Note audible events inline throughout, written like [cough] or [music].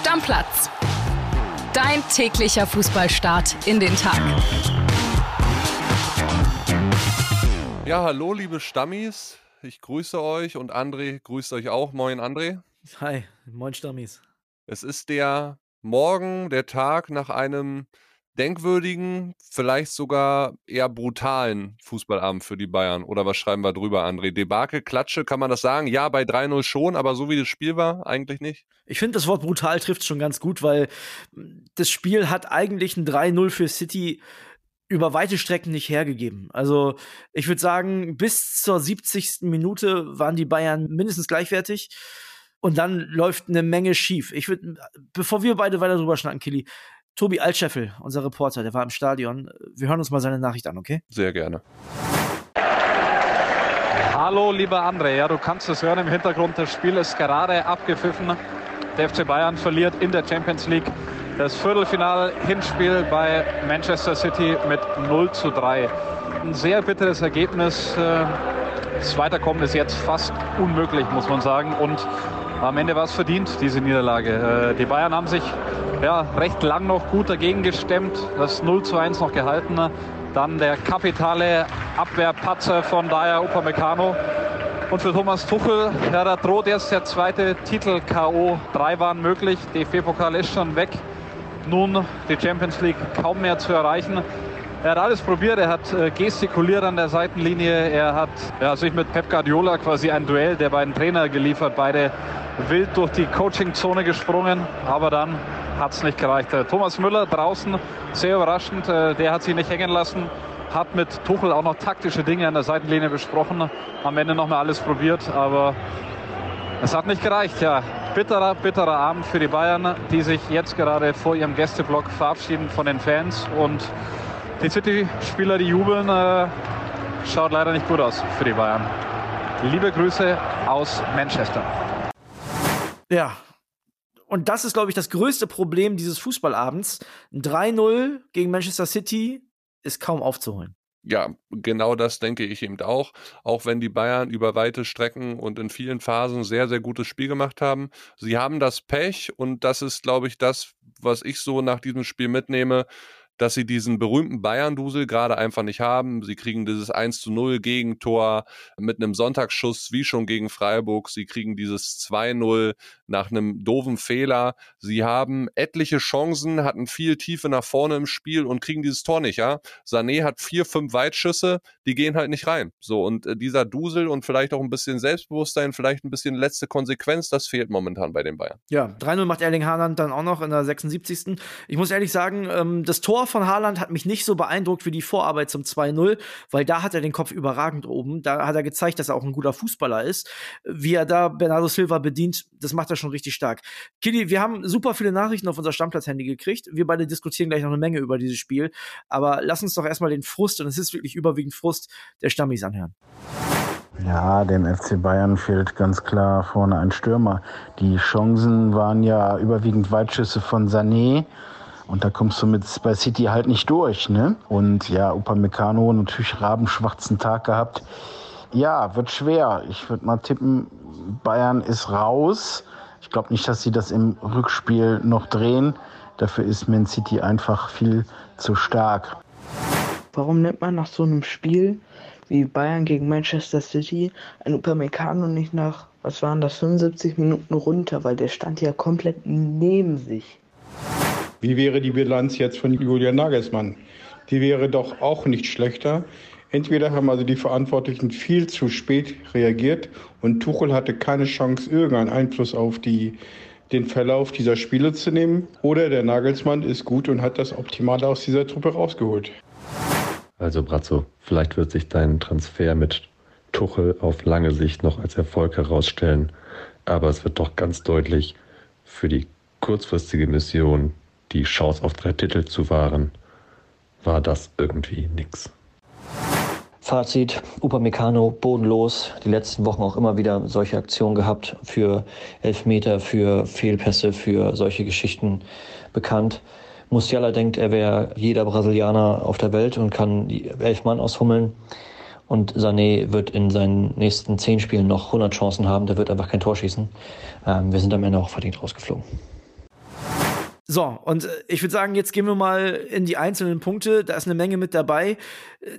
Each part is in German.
Stammplatz. Dein täglicher Fußballstart in den Tag. Ja, hallo liebe Stammis. Ich grüße euch und André grüßt euch auch. Moin André. Hi, moin Stammis. Es ist der Morgen, der Tag nach einem denkwürdigen, vielleicht sogar eher brutalen Fußballabend für die Bayern. Oder was schreiben wir drüber, André? Debakel, Klatsche, kann man das sagen? Ja, bei 3-0 schon, aber so wie das Spiel war, eigentlich nicht. Ich finde, das Wort brutal trifft schon ganz gut, weil hm, das Spiel hat eigentlich ein 3-0 für City über weite Strecken nicht hergegeben. Also ich würde sagen, bis zur 70. Minute waren die Bayern mindestens gleichwertig. Und dann läuft eine Menge schief. Ich würde, bevor wir beide weiter drüber schnacken, Killy, Tobi Altscheffel, unser Reporter, der war im Stadion. Wir hören uns mal seine Nachricht an, okay? Sehr gerne. Hallo, lieber André. Ja, du kannst es hören im Hintergrund. Das Spiel ist gerade abgepfiffen. Der FC Bayern verliert in der Champions League das Viertelfinal-Hinspiel bei Manchester City mit 0 zu 3. Ein sehr bitteres Ergebnis. Äh, das Weiterkommen ist jetzt fast unmöglich, muss man sagen. Und am Ende war es verdient, diese Niederlage. Äh, die Bayern haben sich ja, recht lang noch gut dagegen gestemmt, das 0 zu 1 noch gehalten. Dann der kapitale Abwehrpatzer von Daya Upamecano. Und für Thomas Tuchel, ja, da droht erst der zweite Titel K.O. Drei waren möglich, DFB-Pokal ist schon weg. Nun die Champions League kaum mehr zu erreichen. Er hat alles probiert, er hat äh, gestikuliert an der Seitenlinie, er hat ja, sich mit Pep Guardiola quasi ein Duell der beiden Trainer geliefert, beide wild durch die Coachingzone gesprungen, aber dann hat es nicht gereicht. Äh, Thomas Müller draußen, sehr überraschend, äh, der hat sich nicht hängen lassen, hat mit Tuchel auch noch taktische Dinge an der Seitenlinie besprochen, am Ende noch mal alles probiert, aber es hat nicht gereicht. Ja, bitterer, bitterer Abend für die Bayern, die sich jetzt gerade vor ihrem Gästeblock verabschieden von den Fans. Und die City-Spieler, die jubeln, äh, schaut leider nicht gut aus für die Bayern. Liebe Grüße aus Manchester. Ja, und das ist, glaube ich, das größte Problem dieses Fußballabends. 3-0 gegen Manchester City ist kaum aufzuholen. Ja, genau das denke ich eben auch. Auch wenn die Bayern über weite Strecken und in vielen Phasen sehr, sehr gutes Spiel gemacht haben. Sie haben das Pech und das ist, glaube ich, das, was ich so nach diesem Spiel mitnehme dass sie diesen berühmten Bayern-Dusel gerade einfach nicht haben. Sie kriegen dieses 1 zu 0 Gegentor mit einem Sonntagsschuss wie schon gegen Freiburg. Sie kriegen dieses 2-0 nach einem doofen Fehler. Sie haben etliche Chancen, hatten viel Tiefe nach vorne im Spiel und kriegen dieses Tor nicht, ja. Sané hat vier, fünf Weitschüsse, die gehen halt nicht rein. So, und äh, dieser Dusel und vielleicht auch ein bisschen Selbstbewusstsein, vielleicht ein bisschen letzte Konsequenz, das fehlt momentan bei den Bayern. Ja, 3-0 macht Erling Haaland dann auch noch in der 76. Ich muss ehrlich sagen, ähm, das Tor von Haaland hat mich nicht so beeindruckt wie die Vorarbeit zum 2-0, weil da hat er den Kopf überragend oben. Da hat er gezeigt, dass er auch ein guter Fußballer ist. Wie er da Bernardo Silva bedient, das macht er schon richtig stark. Kili, wir haben super viele Nachrichten auf unser Stammplatz-Handy gekriegt. Wir beide diskutieren gleich noch eine Menge über dieses Spiel. Aber lass uns doch erstmal den Frust, und es ist wirklich überwiegend Frust, der Stammis anhören. Ja, dem FC Bayern fehlt ganz klar vorne ein Stürmer. Die Chancen waren ja überwiegend Weitschüsse von Sané. Und da kommst du mit bei City halt nicht durch, ne? Und ja, Upamecano natürlich rabenschwarzen Tag gehabt. Ja, wird schwer. Ich würde mal tippen, Bayern ist raus. Ich glaube nicht, dass sie das im Rückspiel noch drehen. Dafür ist Man City einfach viel zu stark. Warum nennt man nach so einem Spiel wie Bayern gegen Manchester City ein Upamecano nicht nach, was waren das, 75 Minuten runter, weil der stand ja komplett neben sich. Wie wäre die Bilanz jetzt von Julian Nagelsmann? Die wäre doch auch nicht schlechter. Entweder haben also die Verantwortlichen viel zu spät reagiert und Tuchel hatte keine Chance, irgendeinen Einfluss auf die, den Verlauf dieser Spiele zu nehmen, oder der Nagelsmann ist gut und hat das Optimale aus dieser Truppe rausgeholt. Also Brazzo, vielleicht wird sich dein Transfer mit Tuchel auf lange Sicht noch als Erfolg herausstellen, aber es wird doch ganz deutlich, für die kurzfristige Mission die Chance auf drei Titel zu wahren, war das irgendwie nix. Fazit, Upamecano bodenlos, die letzten Wochen auch immer wieder solche Aktionen gehabt für Elfmeter, für Fehlpässe, für solche Geschichten bekannt. Musiala denkt, er wäre jeder Brasilianer auf der Welt und kann elf Mann aushummeln. Und Sané wird in seinen nächsten zehn Spielen noch 100 Chancen haben, der wird einfach kein Tor schießen. Ähm, wir sind am Ende auch verdient rausgeflogen. So, und äh, ich würde sagen, jetzt gehen wir mal in die einzelnen Punkte. Da ist eine Menge mit dabei.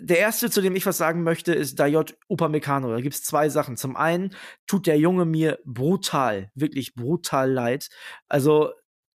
Der erste, zu dem ich was sagen möchte, ist Dayot Upamecano. Da gibt es zwei Sachen. Zum einen tut der Junge mir brutal, wirklich brutal leid. Also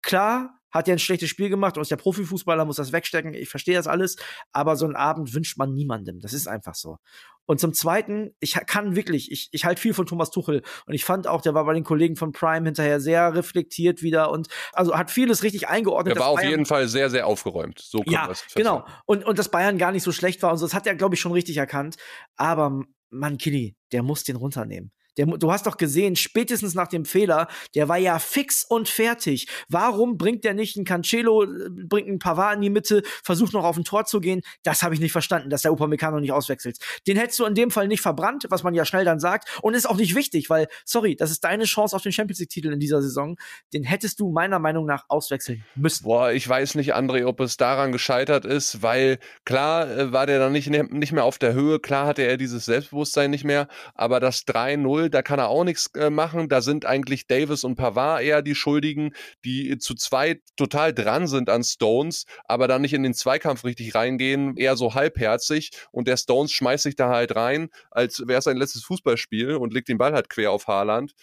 klar, hat ja ein schlechtes Spiel gemacht und ist ja Profifußballer, muss das wegstecken. Ich verstehe das alles, aber so einen Abend wünscht man niemandem. Das ist einfach so. Und zum Zweiten, ich kann wirklich, ich, ich halte viel von Thomas Tuchel und ich fand auch, der war bei den Kollegen von Prime hinterher sehr reflektiert wieder und also hat vieles richtig eingeordnet. Er war auf Bayern jeden Fall sehr, sehr aufgeräumt. So ja, genau. Und, und dass Bayern gar nicht so schlecht war und so, das hat er, glaube ich, schon richtig erkannt. Aber Mann, Kili, der muss den runternehmen. Der, du hast doch gesehen, spätestens nach dem Fehler, der war ja fix und fertig. Warum bringt der nicht einen Cancelo, äh, bringt einen Pavard in die Mitte, versucht noch auf ein Tor zu gehen? Das habe ich nicht verstanden, dass der Upamecano nicht auswechselt. Den hättest du in dem Fall nicht verbrannt, was man ja schnell dann sagt. Und ist auch nicht wichtig, weil, sorry, das ist deine Chance auf den Champions League-Titel in dieser Saison. Den hättest du meiner Meinung nach auswechseln müssen. Boah, ich weiß nicht, André, ob es daran gescheitert ist, weil klar äh, war der dann nicht, nicht mehr auf der Höhe, klar hatte er dieses Selbstbewusstsein nicht mehr, aber das 3-0 da kann er auch nichts äh, machen. Da sind eigentlich Davis und Pavard eher die Schuldigen, die zu zweit total dran sind an Stones, aber dann nicht in den Zweikampf richtig reingehen, eher so halbherzig. Und der Stones schmeißt sich da halt rein, als wäre es sein letztes Fußballspiel und legt den Ball halt quer auf Haaland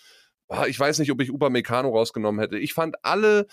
ich weiß nicht, ob ich Upamecano rausgenommen hätte. Ich fand alle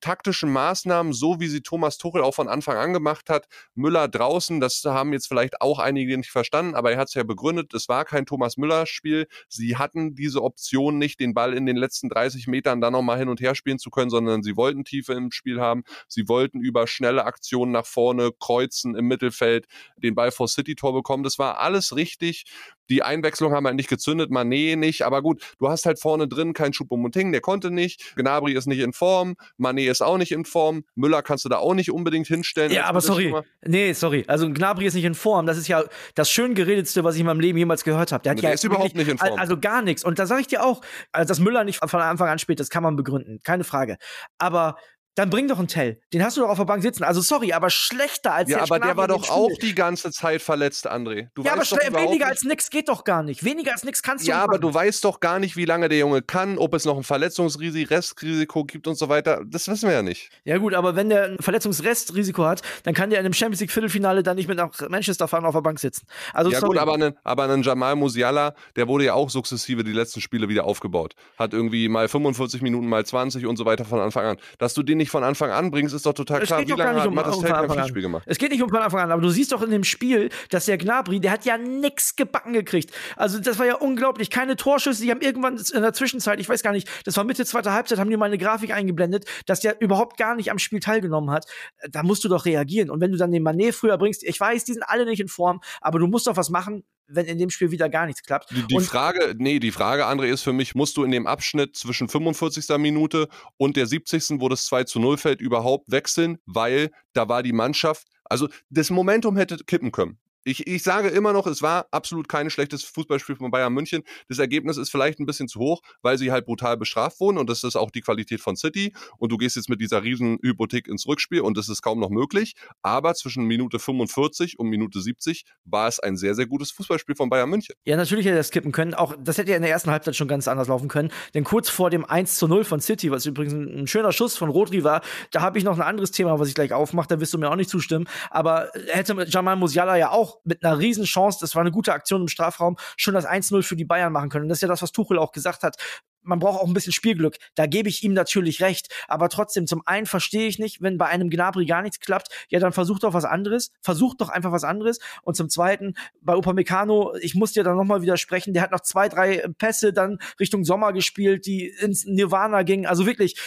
taktischen Maßnahmen, so wie sie Thomas Tuchel auch von Anfang an gemacht hat, Müller draußen, das haben jetzt vielleicht auch einige nicht verstanden, aber er hat es ja begründet, es war kein Thomas Müller-Spiel. Sie hatten diese Option nicht, den Ball in den letzten 30 Metern dann nochmal hin und her spielen zu können, sondern sie wollten Tiefe im Spiel haben. Sie wollten über schnelle Aktionen nach vorne kreuzen im Mittelfeld, den Ball vor City-Tor bekommen. Das war alles richtig. Die Einwechslung haben halt nicht gezündet, Mané nicht, aber gut, du hast halt vorne drin kein Choupo-Moting, der konnte nicht, Gnabry ist nicht in Form, Mané ist auch nicht in Form, Müller kannst du da auch nicht unbedingt hinstellen. Ja, aber sorry, nee, sorry, also Gnabry ist nicht in Form, das ist ja das schön geredetste, was ich in meinem Leben jemals gehört habe. Der, der ja ist überhaupt nicht in Form. Also gar nichts und da sage ich dir auch, also dass Müller nicht von Anfang an spielt, das kann man begründen, keine Frage, aber dann bring doch einen Tell. Den hast du doch auf der Bank sitzen. Also sorry, aber schlechter als Ja, aber der war doch auch die ganze Zeit verletzt, André. Du ja, aber weniger als nix geht doch gar nicht. Weniger als nix kannst du Ja, aber du weißt doch gar nicht, wie lange der Junge kann, ob es noch ein Verletzungsrisiko, Restrisiko gibt und so weiter. Das wissen wir ja nicht. Ja gut, aber wenn der ein Verletzungsrestrisiko hat, dann kann der in einem Champions League Viertelfinale dann nicht mit nach Manchester fahren auf der Bank sitzen. Also ja sorry. gut, aber ein, aber ein Jamal Musiala, der wurde ja auch sukzessive die letzten Spiele wieder aufgebaut. Hat irgendwie mal 45 Minuten, mal 20 und so weiter von Anfang an. Dass du den nicht von Anfang an bringst, ist doch total klar. Wie lange hat um, Mattes um kein Spiel gemacht? Es geht nicht um von Anfang an, aber du siehst doch in dem Spiel, dass der Gnabry, der hat ja nix gebacken gekriegt. Also das war ja unglaublich. Keine Torschüsse. Die haben irgendwann in der Zwischenzeit, ich weiß gar nicht, das war Mitte zweiter Halbzeit, haben die mal eine Grafik eingeblendet, dass der überhaupt gar nicht am Spiel teilgenommen hat. Da musst du doch reagieren. Und wenn du dann den Manet früher bringst, ich weiß, die sind alle nicht in Form, aber du musst doch was machen, wenn in dem Spiel wieder gar nichts klappt. Die, die Frage, nee, die Frage, André, ist für mich, musst du in dem Abschnitt zwischen 45. Minute und der 70., wo das 2 zu 0 fällt, überhaupt wechseln, weil da war die Mannschaft, also das Momentum hätte kippen können. Ich, ich sage immer noch, es war absolut kein schlechtes Fußballspiel von Bayern München. Das Ergebnis ist vielleicht ein bisschen zu hoch, weil sie halt brutal bestraft wurden und das ist auch die Qualität von City. Und du gehst jetzt mit dieser riesen Hypothek ins Rückspiel und das ist kaum noch möglich. Aber zwischen Minute 45 und Minute 70 war es ein sehr, sehr gutes Fußballspiel von Bayern München. Ja, natürlich hätte er das kippen können. Auch das hätte ja in der ersten Halbzeit schon ganz anders laufen können. Denn kurz vor dem 1 zu 0 von City, was übrigens ein, schöner Schuss von Rodri war, da habe ich noch ein anderes Thema, was ich gleich aufmache. Da wirst du mir auch nicht zustimmen. Aber hätte Jamal Musiala ja auch mit einer riesen Chance, das war eine gute Aktion im Strafraum, schon das 1-0 für die Bayern machen können. Und das ist ja das, was Tuchel auch gesagt hat man braucht auch ein bisschen Spielglück. Da gebe ich ihm natürlich recht. Aber trotzdem, zum einen verstehe ich nicht, wenn bei einem Gnabry gar nichts klappt, ja, dann versucht doch was anderes. Versucht doch einfach was anderes. Und zum zweiten, bei Upamecano, ich muss dir dann nochmal widersprechen, der hat noch zwei, drei Pässe dann Richtung Sommer gespielt, die ins Nirvana gingen. Also wirklich,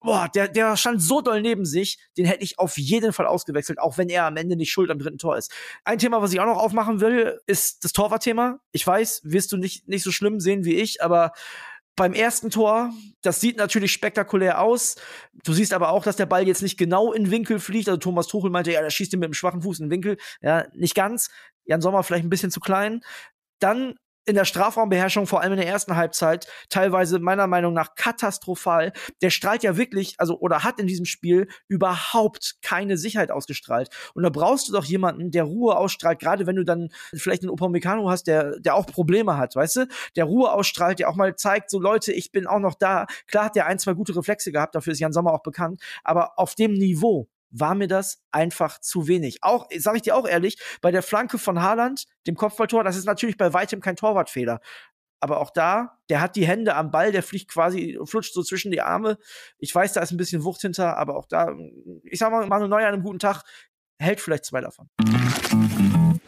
boah, der, der stand so doll neben sich, den hätte ich auf jeden Fall ausgewechselt, auch wenn er am Ende nicht schuld am dritten Tor ist. Ein Thema, was ich auch noch aufmachen will, ist das Torwartthema. Ich weiß, wirst du nicht, nicht so schlimm sehen wie ich, aber beim ersten Tor, das sieht natürlich spektakulär aus. Du siehst aber auch, dass der Ball jetzt nicht genau in Winkel fliegt. Also Thomas Tuchel meinte, ja, der schießt ihn mit dem schwachen Fuß in den Winkel. Ja, nicht ganz. Jan Sommer vielleicht ein bisschen zu klein. Dann in der Strafraumbeherrschung, vor allem in der ersten Halbzeit, teilweise meiner Meinung nach katastrophal. Der strahlt ja wirklich, also oder hat in diesem Spiel überhaupt keine Sicherheit ausgestrahlt. Und da brauchst du doch jemanden, der Ruhe ausstrahlt, gerade wenn du dann vielleicht einen Upamecano hast, der, der auch Probleme hat, weißt du? Der Ruhe ausstrahlt, der auch mal zeigt, so Leute, ich bin auch noch da. Klar hat der ein, zwei gute Reflexe gehabt, dafür ist Jan Sommer auch bekannt, aber auf dem Niveau war mir das einfach zu wenig. Auch, sage ich dir auch ehrlich, bei der Flanke von Haaland, dem Kopfballtor, das ist natürlich bei weitem kein Torwartfehler. Aber auch da, der hat die Hände am Ball, der fliegt quasi, flutscht so zwischen die Arme. Ich weiß, da ist ein bisschen Wucht hinter, aber auch da, ich sag mal, Manu Neuer an einem guten Tag hält vielleicht zwei davon.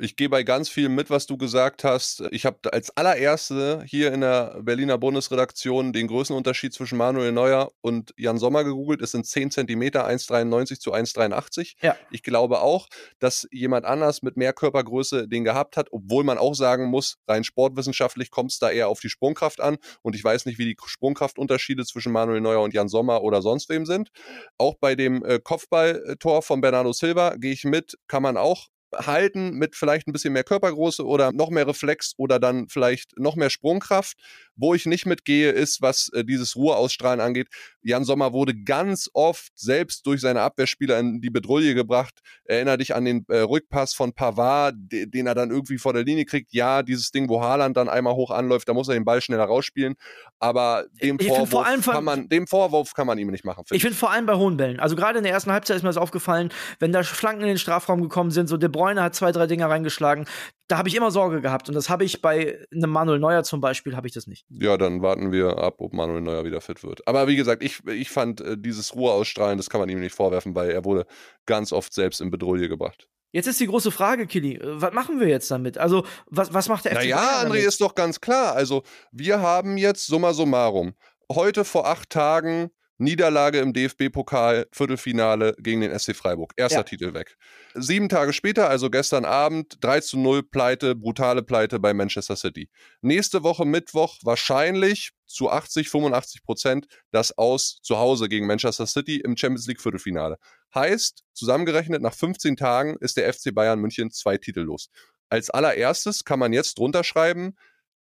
Ich gehe bei ganz viel mit, was du gesagt hast. Ich habe als allererste hier in der Berliner Bundesredaktion den Größenunterschied zwischen Manuel Neuer und Jan Sommer gegoogelt. Es sind 10 Zentimeter, 1,93 zu 1,83. Ja. Ich glaube auch, dass jemand anders mit mehr Körpergröße den gehabt hat, obwohl man auch sagen muss, rein sportwissenschaftlich kommt es da eher auf die Sprungkraft an. Und ich weiß nicht, wie die Sprungkraftunterschiede zwischen Manuel Neuer und Jan Sommer oder sonst wem sind. Auch bei dem äh, Kopfballtor von Bernardo Silva gehe ich mit, kann man auch halten mit vielleicht ein bisschen mehr Körpergröße oder noch mehr Reflex oder dann vielleicht noch mehr Sprungkraft. Wo ich nicht mitgehe, ist, was äh, dieses Ruheausstrahlen angeht. Jan Sommer wurde ganz oft selbst durch seine Abwehrspieler in die Bedrohung gebracht. Erinner dich an den äh, Rückpass von Pavard, de den er dann irgendwie vor der Linie kriegt. Ja, dieses Ding, wo Haaland dann einmal hoch anläuft, da muss er den Ball schneller rausspielen. Aber dem, Vorwurf, kann man, dem Vorwurf kann man ihm nicht machen. Find ich finde vor allem bei hohen Bällen. Also gerade in der ersten Halbzeit ist mir das aufgefallen, wenn da Flanken in den Strafraum gekommen sind, so De Bruyne hat zwei, drei Dinger reingeschlagen. Da habe ich immer Sorge gehabt. Und das habe ich bei einem Manuel Neuer zum Beispiel, habe ich das nicht. Ja, dann warten wir ab, ob Manuel Neuer wieder fit wird. Aber wie gesagt, ich, ich fand äh, dieses Ruheausstrahlen, das kann man ihm nicht vorwerfen, weil er wurde ganz oft selbst in Bedrohung gebracht. Jetzt ist die große Frage, Kili, äh, was machen wir jetzt damit? Also, was, was macht der FC Naja, André, ist doch ganz klar. Also, wir haben jetzt summa summarum heute vor acht Tagen Niederlage im DFB-Pokal, Viertelfinale gegen den SC Freiburg. Erster ja. Titel weg. Sieben Tage später, also gestern Abend, 3 zu 0 Pleite, brutale Pleite bei Manchester City. Nächste Woche Mittwoch wahrscheinlich zu 80, 85 Prozent das Aus zu Hause gegen Manchester City im Champions League Viertelfinale. Heißt, zusammengerechnet nach 15 Tagen ist der FC Bayern München zwei Titel los. Als allererstes kann man jetzt drunter schreiben,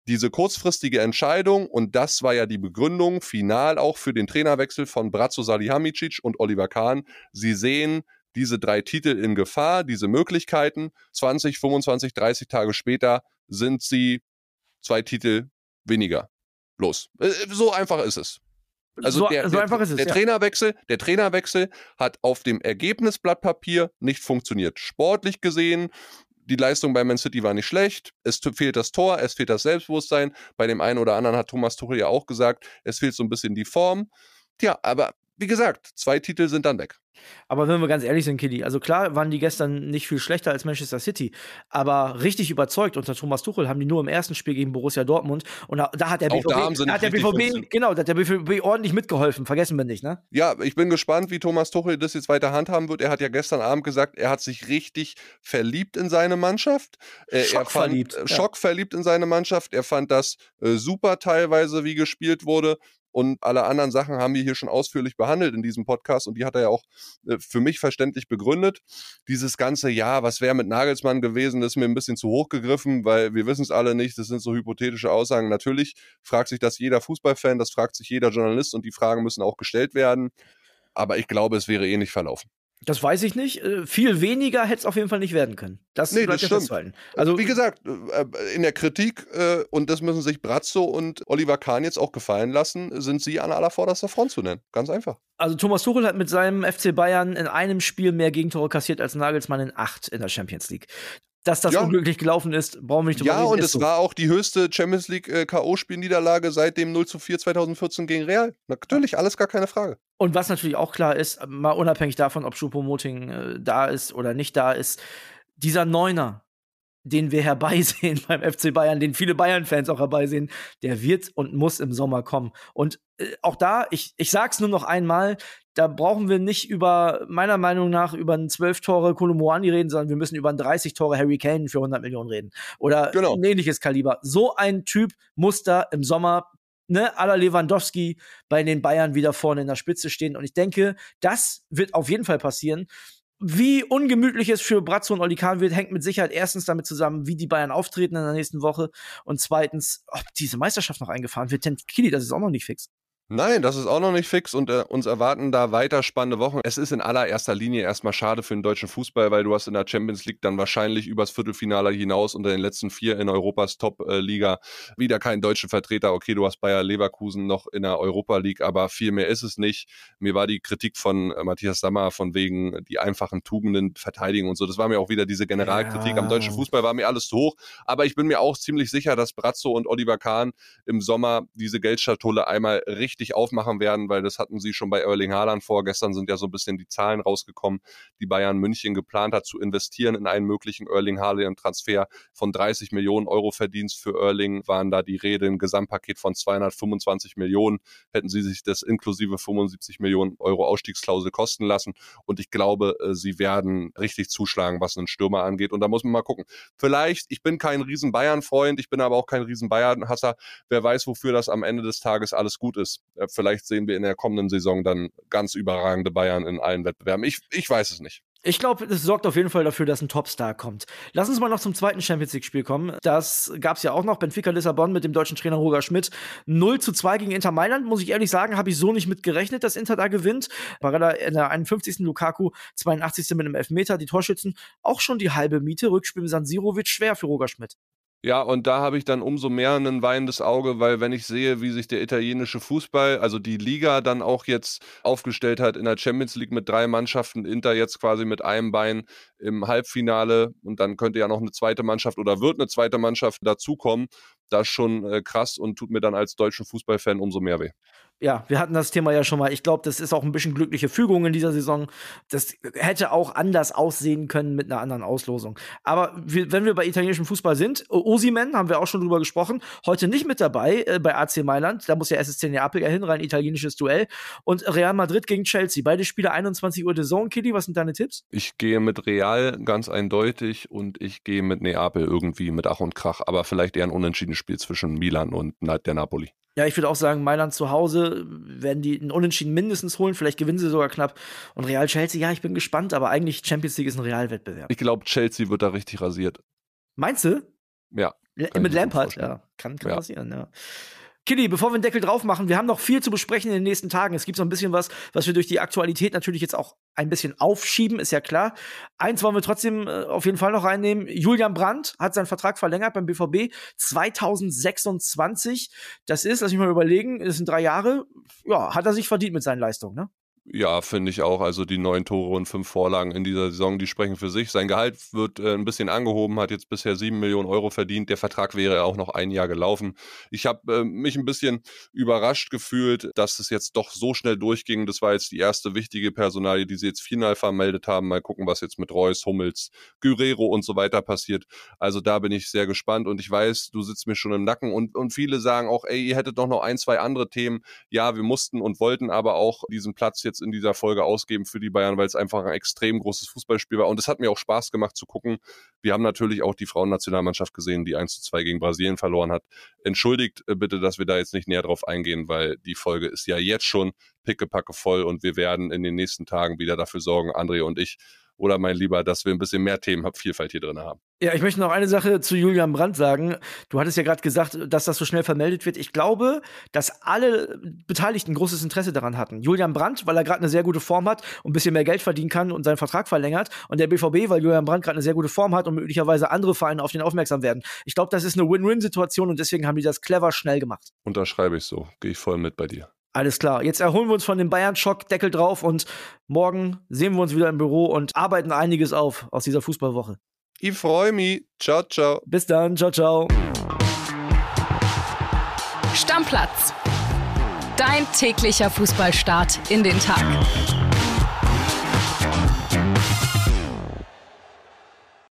diese kurzfristige Entscheidung, und das war ja die Begründung final auch für den Trainerwechsel von Brazzo Salihamidzic und Oliver Kahn, sie sehen diese drei Titel in Gefahr, diese Möglichkeiten. 20, 25, 30 Tage später sind sie zwei Titel weniger. Los. Äh, so einfach ist es. Also so, der, so ist es, der ja. Trainerwechsel, der Trainerwechsel hat auf dem Ergebnisblatt Papier nicht funktioniert. Sportlich gesehen die Leistung bei Man City war nicht schlecht. Es fehlt das Tor, es fehlt das Selbstbewusstsein. Bei dem einen oder anderen hat Thomas Tuchel ja auch gesagt, es fehlt so ein bisschen die Form. Tja, aber wie gesagt, zwei Titel sind dann weg. Aber wenn wir ganz ehrlich sind, Kili, also klar waren die gestern nicht viel schlechter als Manchester City, aber richtig überzeugt unter Thomas Tuchel haben die nur im ersten Spiel gegen Borussia Dortmund und da, da hat der Auch BVB, da hat der BVB genau, da hat der BVB ordentlich mitgeholfen, vergessen wir nicht, ne? Ja, ich bin gespannt, wie Thomas Tuchel das jetzt weiter handhaben wird. Er hat ja gestern Abend gesagt, er hat sich richtig verliebt in seine Mannschaft. Äh, er fand, Schockverliebt, äh, ja. schockverliebt in seine Mannschaft. Er fand das äh, super teilweise, wie gespielt wurde. Und alle anderen Sachen haben wir hier schon ausführlich behandelt in diesem Podcast und die hat er ja auch äh, für mich verständlich begründet. Dieses ganze Ja, was wäre mit Nagelsmann gewesen, ist mir ein bisschen zu hoch gegriffen, weil wir wissen es alle nicht. Das sind so hypothetische Aussagen. Natürlich fragt sich das jeder Fußballfan, das fragt sich jeder Journalist und die Fragen müssen auch gestellt werden. Aber ich glaube, es wäre ähnlich verlaufen. Das weiß ich nicht. Äh, viel weniger hätte es auf jeden Fall nicht werden können. Das Nee, das stimmt. festzuhalten. Also wie gesagt, äh, in der Kritik, äh, und das müssen sich Brazzo und Oliver Kahn jetzt auch gefallen lassen, sind sie an aller vorderster Front zu nennen. Ganz einfach. Also Thomas Tuchel hat mit seinem FC Bayern in einem Spiel mehr Gegentore kassiert als Nagelsmann in acht in der Champions League. Dass das Ja. unglücklich gelaufen ist, brauchen wir nicht drüber Ja, reden. und es so. war auch die höchste Champions League äh, K.O.-Spielniederlage seit dem 0 zu 4 2014 gegen Real. Natürlich, alles gar keine Frage. Und was natürlich auch klar ist, mal unabhängig davon, ob Choupo-Moting äh, da ist oder nicht da ist, dieser Neuner, den wir herbeisehen [laughs] beim FC Bayern, den viele Bayern-Fans auch herbeisehen, der wird und muss im Sommer kommen. Und äh, auch da, ich, ich sag's nur noch einmal, da brauchen wir nicht über, meiner Meinung nach, über einen 12 Tore Kolomoani reden, sondern wir müssen über einen 30 Tore Harry Kane für 100 Millionen reden. Oder Genau. ein ähnliches Kaliber. So ein Typ muss da im Sommer ne, aller Lewandowski bei den Bayern wieder vorne in der Spitze stehen. Und ich denke, das wird auf jeden Fall passieren. Wie ungemütlich es für Brazzo und Oli Kahn wird, hängt mit Sicherheit erstens damit zusammen, wie die Bayern auftreten in der nächsten Woche und zweitens, ob diese Meisterschaft noch eingefahren wird. Denn Kili, das ist auch noch nicht fix. Nein, das ist auch noch nicht fix und äh, uns erwarten da weiter spannende Wochen. Es ist in allererster Linie erstmal schade für den deutschen Fußball, weil du hast in der Champions League dann wahrscheinlich übers Viertelfinale hinaus unter den letzten vier in Europas Top-Liga wieder keinen deutschen Vertreter. Okay, du hast Bayer Leverkusen noch in der Europa League, aber viel mehr ist es nicht. Mir war die Kritik von äh, Matthias Sammer von wegen die einfachen Tugenden verteidigen und so. Das war mir auch wieder diese Generalkritik Ja. am deutschen Fußball, war mir alles zu hoch. Aber ich bin mir auch ziemlich sicher, dass Brazzo und Oliver Kahn im Sommer diese Geldschatulle einmal richtig aufmachen werden, weil das hatten sie schon bei Erling Haaland vor. Gestern sind ja so ein bisschen die Zahlen rausgekommen, die Bayern München geplant hat zu investieren in einen möglichen Erling Haaland Transfer von 30 Millionen Euro Verdienst für Erling waren da die Rede, ein Gesamtpaket von 225 Millionen hätten sie sich das inklusive 75 Millionen Euro Ausstiegsklausel kosten lassen und ich glaube, äh, sie werden richtig zuschlagen, was einen Stürmer angeht und da muss man mal gucken. Vielleicht, ich bin kein riesen Bayern-Freund, ich bin aber auch kein riesen Bayern-Hasser, wer weiß, wofür das am Ende des Tages alles gut ist. Äh, Vielleicht sehen wir in der kommenden Saison dann ganz überragende Bayern in allen Wettbewerben. Ich, ich weiß es nicht. Ich glaube, es sorgt auf jeden Fall dafür, dass ein Topstar kommt. Lass uns mal noch zum zweiten Champions League-Spiel kommen. Das gab es ja auch noch. Benfica Lissabon mit dem deutschen Trainer Roger Schmidt. 0 zu 2 gegen Inter Mailand. Muss ich ehrlich sagen, habe ich so nicht mit gerechnet, dass Inter da gewinnt. Barella in der 51. Lukaku, 82. mit einem Elfmeter. Die Torschützen auch schon die halbe Miete. Rückspiel im San Siro wird schwer für Roger Schmidt. Ja, und da habe ich dann umso mehr ein weinendes Auge, weil wenn ich sehe, wie sich der italienische Fußball, also die Liga dann auch jetzt aufgestellt hat in der Champions League mit drei Mannschaften, Inter jetzt quasi mit einem Bein im Halbfinale und dann könnte ja noch eine zweite Mannschaft oder wird eine zweite Mannschaft dazukommen, das ist schon äh, krass und tut mir dann als deutschen Fußballfan umso mehr weh. Ja, wir hatten das Thema ja schon mal. Ich glaube, das ist auch ein bisschen glückliche Fügung in dieser Saison. Das hätte auch anders aussehen können mit einer anderen Auslosung. Aber wir, wenn wir bei italienischem Fußball sind, Osimen haben wir auch schon drüber gesprochen, heute nicht mit dabei äh, bei AC Mailand. Da muss ja SSC Neapel ja hin, rein italienisches Duell. Und Real Madrid gegen Chelsea. Beide Spiele 21 Uhr der Zone. Kitty, was sind deine Tipps? Ich gehe mit Real ganz eindeutig und ich gehe mit Neapel irgendwie mit Ach und Krach, aber vielleicht eher ein unentschiedenes Spiel zwischen Milan und der Napoli. Ja, ich würde auch sagen, Mailand zu Hause werden die einen Unentschieden mindestens holen. Vielleicht gewinnen sie sogar knapp. Und Real Chelsea, ja, ich bin gespannt, aber eigentlich Champions League ist ein Realwettbewerb. Ich glaube, Chelsea wird da richtig rasiert. Meinst du? Ja. L- Mit Lampard, ja. Kann, kann Ja. passieren, ja. Kitty, bevor wir den Deckel drauf machen, wir haben noch viel zu besprechen in den nächsten Tagen. Es gibt so ein bisschen was, was wir durch die Aktualität natürlich jetzt auch ein bisschen aufschieben, ist ja klar. Eins wollen wir trotzdem äh, auf jeden Fall noch reinnehmen. Julian Brandt hat seinen Vertrag verlängert beim BVB 2026. Das ist, lass mich mal überlegen, das sind drei Jahre. Ja, hat er sich verdient mit seinen Leistungen, ne? Ja, finde ich auch. Also die neun Tore und fünf Vorlagen in dieser Saison, die sprechen für sich. Sein Gehalt wird äh, ein bisschen angehoben, hat jetzt bisher sieben Millionen Euro verdient. Der Vertrag wäre auch noch ein Jahr gelaufen. Ich habe äh, mich ein bisschen überrascht gefühlt, dass es jetzt doch so schnell durchging. Das war jetzt die erste wichtige Personalie, die sie jetzt final vermeldet haben. Mal gucken, was jetzt mit Reus, Hummels, Guerrero und so weiter passiert. Also da bin ich sehr gespannt und ich weiß, du sitzt mir schon im Nacken und, und viele sagen auch, ey, ihr hättet doch noch ein, zwei andere Themen. Ja, wir mussten und wollten aber auch diesen Platz jetzt jetzt in dieser Folge ausgeben für die Bayern, weil es einfach ein extrem großes Fußballspiel war. Und es hat mir auch Spaß gemacht zu gucken. Wir haben natürlich auch die Frauennationalmannschaft gesehen, die 1 zu 2 gegen Brasilien verloren hat. Entschuldigt äh, bitte, dass wir da jetzt nicht näher drauf eingehen, weil die Folge ist ja jetzt schon pickepacke voll und wir werden in den nächsten Tagen wieder dafür sorgen, André und ich, oder mein Lieber, dass wir ein bisschen mehr Themenvielfalt hier drin haben. Ja, ich möchte noch eine Sache zu Julian Brandt sagen. Du hattest ja gerade gesagt, dass das so schnell vermeldet wird. Ich glaube, dass alle Beteiligten großes Interesse daran hatten. Julian Brandt, weil er gerade eine sehr gute Form hat und ein bisschen mehr Geld verdienen kann und seinen Vertrag verlängert. Und der BVB, weil Julian Brandt gerade eine sehr gute Form hat und möglicherweise andere Vereine auf den aufmerksam werden. Ich glaube, das ist eine Win-Win-Situation und deswegen haben die das clever schnell gemacht. Unterschreibe ich so. Gehe ich voll mit bei dir. Alles klar. Jetzt erholen wir uns von dem Bayern-Schock, Deckel drauf und morgen sehen wir uns wieder im Büro und arbeiten einiges auf aus dieser Fußballwoche. Ich freue mich. Ciao, ciao. Bis dann. Ciao, ciao. Stammplatz. Dein täglicher Fußballstart in den Tag.